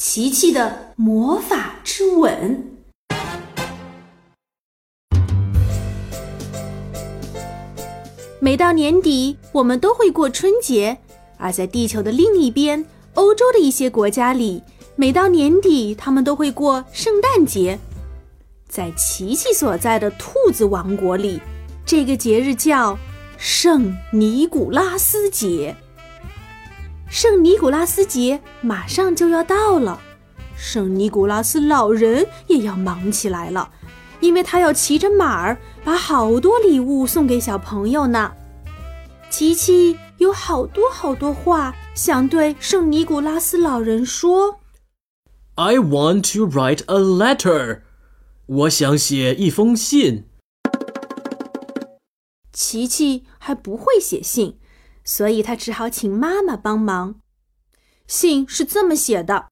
琪琪的魔法之吻。每到年底，我们都会过春节；而在地球的另一边，欧洲的一些国家里，每到年底，他们都会过圣诞节。在琪琪所在的兔子王国里，这个节日叫圣尼古拉斯节。圣尼古拉斯节马上就要到了，圣尼古拉斯老人也要忙起来了，因为他要骑着马儿把好多礼物送给小朋友呢。琪琪有好多好多话想对圣尼古拉斯老人说。I want to write a letter. 我想写一封信。琪琪还不会写信。所以他只好请妈妈帮忙。信是这么写的：“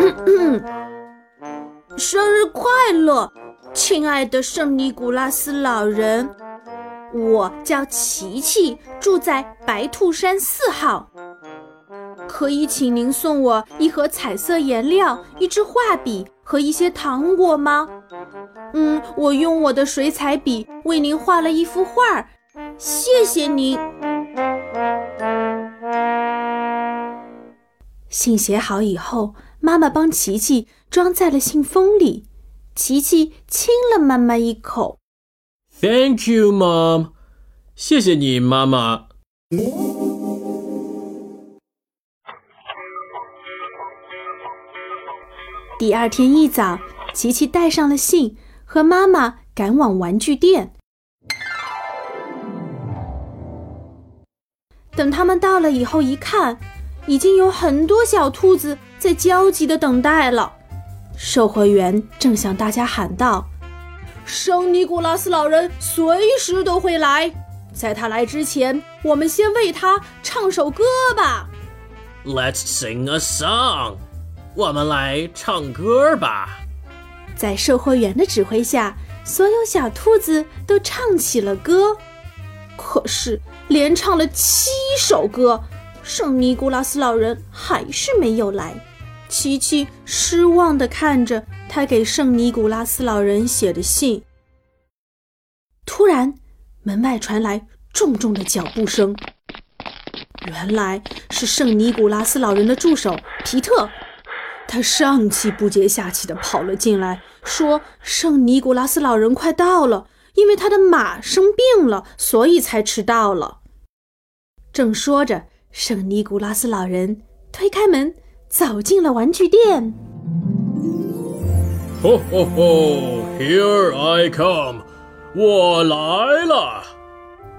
生日快乐，亲爱的圣尼古拉斯老人！我叫琪琪，住在白兔山四号。可以请您送我一盒彩色颜料、一支画笔和一些糖果吗？嗯，我用我的水彩笔为您画了一幅画。”谢谢您。信写好以后，妈妈帮琪琪装在了信封里。琪琪亲了妈妈一口。Thank you, mom。谢谢你，妈妈。第二天一早，琪琪带上了信，和妈妈赶往玩具店。等他们到了以后，一看，已经有很多小兔子在焦急的等待了。售货员正向大家喊道：“圣尼古拉斯老人随时都会来，在他来之前，我们先为他唱首歌吧。” Let's sing a song，我们来唱歌吧。在售货员的指挥下，所有小兔子都唱起了歌。可是。连唱了七首歌，圣尼古拉斯老人还是没有来。琪琪失望地看着他给圣尼古拉斯老人写的信。突然，门外传来重重的脚步声。原来是圣尼古拉斯老人的助手皮特，他上气不接下气地跑了进来，说：“圣尼古拉斯老人快到了，因为他的马生病了，所以才迟到了。”正说着，圣尼古拉斯老人推开门，走进了玩具店。吼吼吼！Here I come，我来了。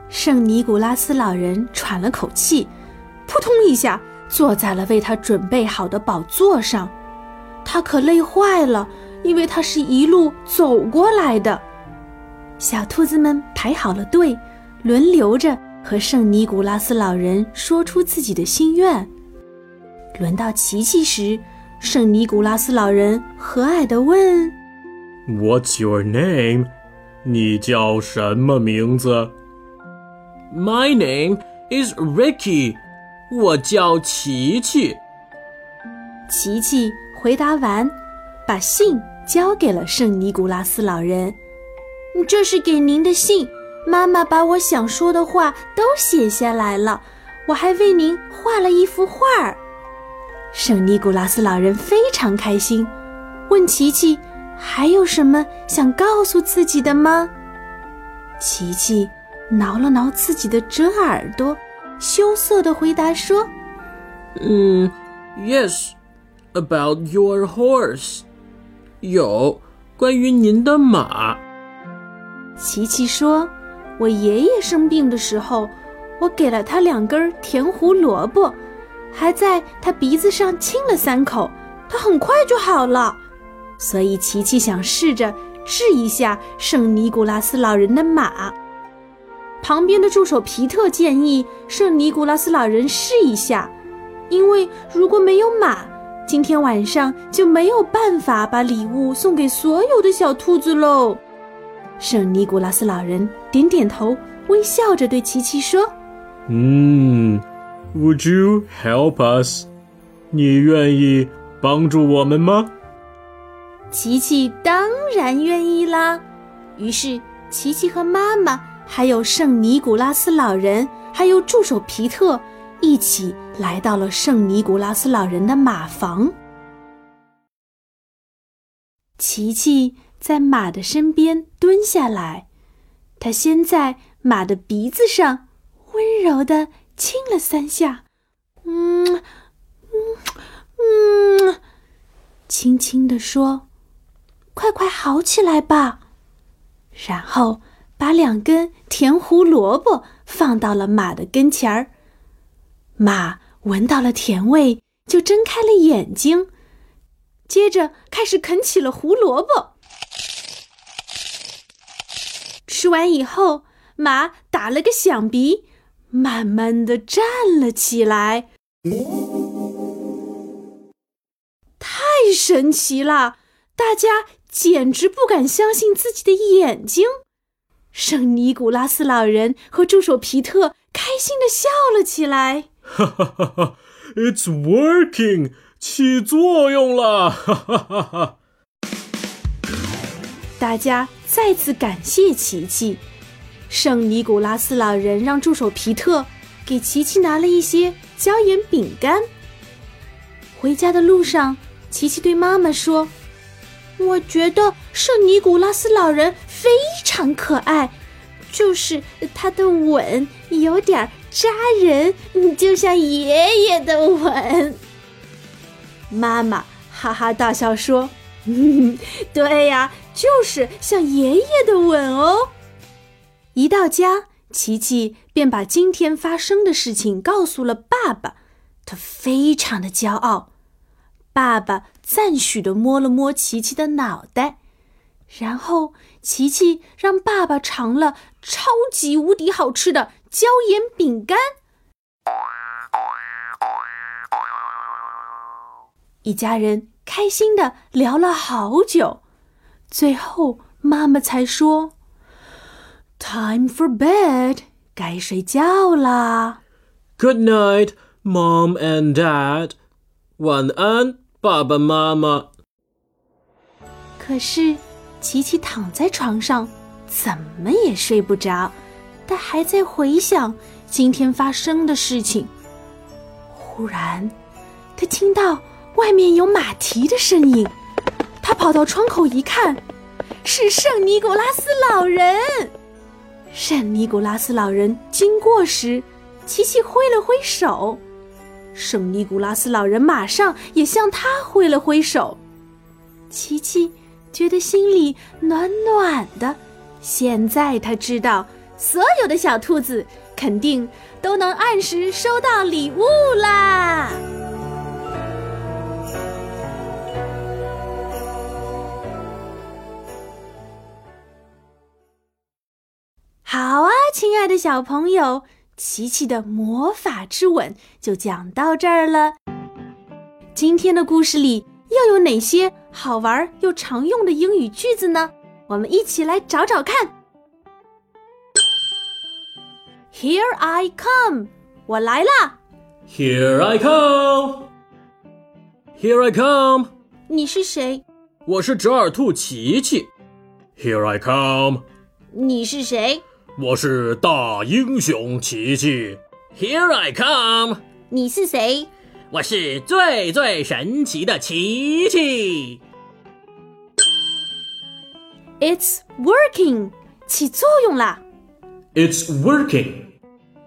圣尼古拉斯老人喘了口气，扑通一下坐在了为他准备好的宝座上。他可累坏了，因为他是一路走过来的。小兔子们排好了队，轮流着。和圣尼古拉斯老人说出自己的心愿。轮到琪琪时，圣尼古拉斯老人和蔼地问：“What's your name？你叫什么名字？”“My name is Ricky。我叫琪琪。”琪琪回答完，把信交给了圣尼古拉斯老人。“这是给您的信。”妈妈把我想说的话都写下来了，我还为您画了一幅画儿。圣尼古拉斯老人非常开心，问琪琪：“还有什么想告诉自己的吗？”琪琪挠了挠自己的折耳朵，羞涩地回答说：“嗯，Yes, about your horse。有关于您的马。”琪琪说。我爷爷生病的时候，我给了他两根甜胡萝卜，还在他鼻子上亲了三口，他很快就好了。所以琪琪想试着治一下圣尼古拉斯老人的马。旁边的助手皮特建议圣尼古拉斯老人试一下，因为如果没有马，今天晚上就没有办法把礼物送给所有的小兔子喽。圣尼古拉斯老人点点头，微笑着对琪琪说：“嗯，Would you help us？” 你愿意帮助我们吗？琪琪当然愿意啦。于是，琪琪和妈妈，还有圣尼古拉斯老人，还有助手皮特，一起来到了圣尼古拉斯老人的马房。琪琪在马的身边蹲下来，他先在马的鼻子上温柔的亲了三下，嗯，嗯，嗯，轻轻地说：“快快好起来吧。”然后把两根甜胡萝卜放到了马的跟前儿，马闻到了甜味，就睁开了眼睛。接着开始啃起了胡萝卜。吃完以后，马打了个响鼻，慢慢的站了起来。太神奇了！大家简直不敢相信自己的眼睛。圣尼古拉斯老人和助手皮特开心的笑了起来。哈哈哈哈！It's working. 起作用了！哈哈哈哈！大家再次感谢琪琪。圣尼古拉斯老人让助手皮特给琪琪拿了一些椒盐饼干。回家的路上，琪琪对妈妈说：“我觉得圣尼古拉斯老人非常可爱，就是他的吻有点扎人，就像爷爷的吻。”妈妈哈哈大笑说：“嗯对呀，就是像爷爷的吻哦。”一到家，琪琪便把今天发生的事情告诉了爸爸，他非常的骄傲。爸爸赞许的摸了摸琪琪的脑袋，然后琪琪让爸爸尝了超级无敌好吃的椒盐饼干。一家人开心的聊了好久，最后妈妈才说：“Time for bed，该睡觉啦。”Good night, Mom and Dad，晚安，爸爸妈妈。可是，琪琪躺在床上，怎么也睡不着，他还在回想今天发生的事情。忽然，他听到。外面有马蹄的声音，他跑到窗口一看，是圣尼古拉斯老人。圣尼古拉斯老人经过时，琪琪挥了挥手，圣尼古拉斯老人马上也向他挥了挥手。琪琪觉得心里暖暖的。现在他知道，所有的小兔子肯定都能按时收到礼物啦。亲爱的小朋友，琪琪的魔法之吻就讲到这儿了。今天的故事里又有哪些好玩又常用的英语句子呢？我们一起来找找看。Here I come，我来啦。Here I come。Here I come。你是谁？我是折耳兔琪琪。Here I come。你是谁？我是大英雄琪琪，Here I come。你是谁？我是最最神奇的琪琪。It's working，起作用啦。It's working。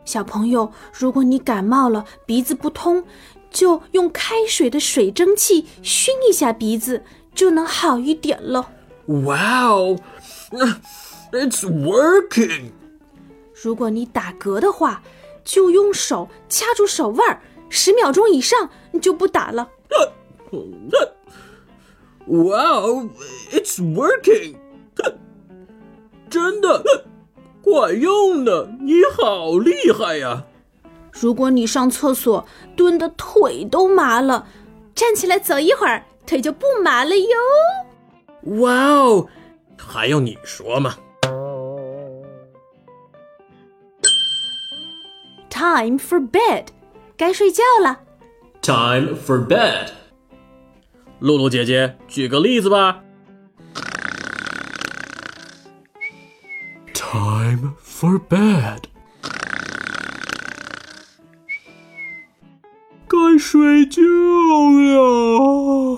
小朋友，如果你感冒了，鼻子不通，就用开水的水蒸气熏一下鼻子，就能好一点了。Wow。It's working。如果你打嗝的话，就用手掐住手腕儿，十秒钟以上你就不打了。Wow, it's working！真的管用的，你好厉害呀！如果你上厕所蹲的腿都麻了，站起来走一会儿，腿就不麻了哟。哇哦，还用你说吗？Time for bed，该睡觉了。Time for bed. 露露姐姐，举个例子吧。Time for bed. 该睡觉了。